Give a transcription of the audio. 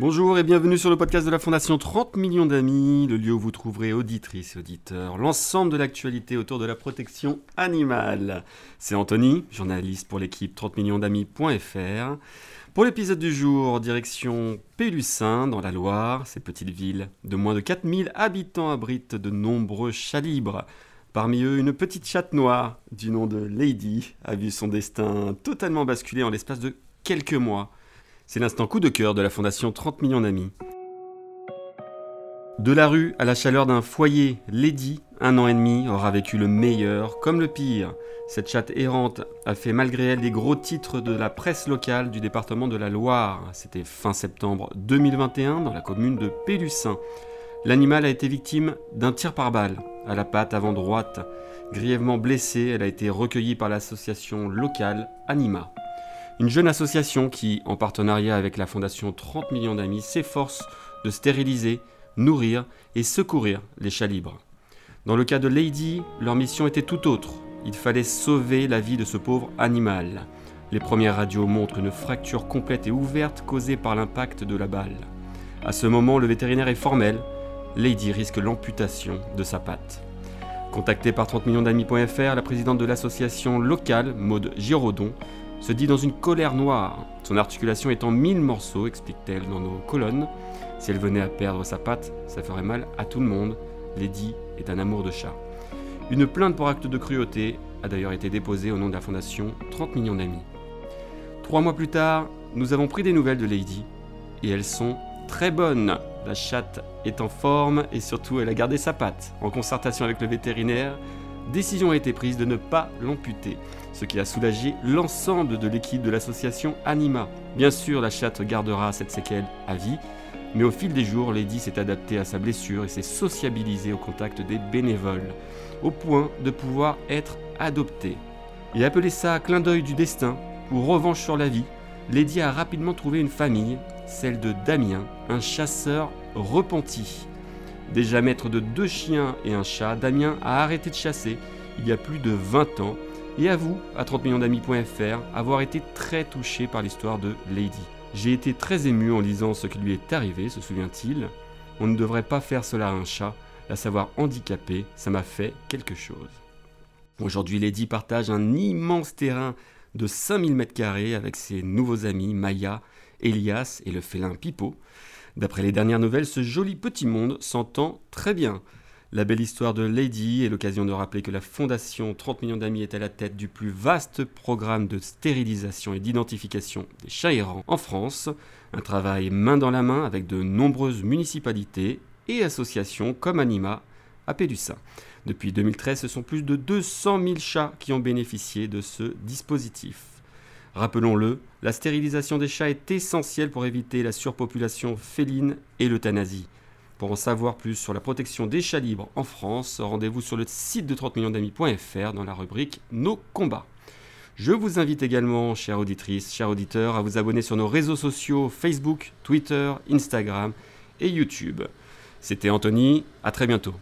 Bonjour et bienvenue sur le podcast de la Fondation 30 millions d'amis, le lieu où vous trouverez auditrices et auditeurs l'ensemble de l'actualité autour de la protection animale. C'est Anthony, journaliste pour l'équipe 30 millions d'amis.fr. Pour l'épisode du jour, direction Pélussin dans la Loire, cette petite ville de moins de 4000 habitants abrite de nombreux chats libres. Parmi eux, une petite chatte noire du nom de Lady a vu son destin totalement basculer en l'espace de quelques mois. C'est l'instant coup de cœur de la fondation 30 millions d'amis. De la rue à la chaleur d'un foyer, Lady, un an et demi, aura vécu le meilleur comme le pire. Cette chatte errante a fait malgré elle des gros titres de la presse locale du département de la Loire. C'était fin septembre 2021 dans la commune de Pélussin. L'animal a été victime d'un tir par balle à la patte avant droite. Grièvement blessée, elle a été recueillie par l'association locale Anima. Une jeune association qui, en partenariat avec la fondation 30 millions d'amis, s'efforce de stériliser, nourrir et secourir les chats libres. Dans le cas de Lady, leur mission était tout autre. Il fallait sauver la vie de ce pauvre animal. Les premières radios montrent une fracture complète et ouverte causée par l'impact de la balle. À ce moment, le vétérinaire est formel. Lady risque l'amputation de sa patte. Contactée par 30 millions d'amis.fr, la présidente de l'association locale, Maude Giraudon, se dit dans une colère noire. Son articulation est en mille morceaux, explique-t-elle dans nos colonnes. Si elle venait à perdre sa patte, ça ferait mal à tout le monde. Lady est un amour de chat. Une plainte pour acte de cruauté a d'ailleurs été déposée au nom de la fondation 30 millions d'amis. Trois mois plus tard, nous avons pris des nouvelles de Lady et elles sont très bonnes. La chatte est en forme et surtout elle a gardé sa patte. En concertation avec le vétérinaire, décision a été prise de ne pas l'amputer, ce qui a soulagé l'ensemble de l'équipe de l'association Anima. Bien sûr, la chatte gardera cette séquelle à vie, mais au fil des jours, Lady s'est adaptée à sa blessure et s'est sociabilisée au contact des bénévoles, au point de pouvoir être adoptée. Et appeler ça clin d'œil du destin ou revanche sur la vie, Lady a rapidement trouvé une famille, celle de Damien, un chasseur repenti. Déjà maître de deux chiens et un chat, Damien a arrêté de chasser il y a plus de 20 ans et avoue à 30 millions d'amis.fr avoir été très touché par l'histoire de Lady. J'ai été très ému en lisant ce qui lui est arrivé, se souvient-il. On ne devrait pas faire cela à un chat, la savoir handicapé, ça m'a fait quelque chose. Aujourd'hui, Lady partage un immense terrain de 5000 m2 avec ses nouveaux amis Maya, Elias et le félin Pipo. D'après les dernières nouvelles, ce joli petit monde s'entend très bien. La belle histoire de Lady est l'occasion de rappeler que la Fondation 30 millions d'amis est à la tête du plus vaste programme de stérilisation et d'identification des chats errants en France. Un travail main dans la main avec de nombreuses municipalités et associations comme Anima à Pélussin. Depuis 2013, ce sont plus de 200 000 chats qui ont bénéficié de ce dispositif. Rappelons-le, la stérilisation des chats est essentielle pour éviter la surpopulation féline et l'euthanasie. Pour en savoir plus sur la protection des chats libres en France, rendez-vous sur le site de 30 millions d'amis.fr dans la rubrique Nos combats. Je vous invite également, chères auditrices, chers auditeurs, à vous abonner sur nos réseaux sociaux Facebook, Twitter, Instagram et YouTube. C'était Anthony, à très bientôt.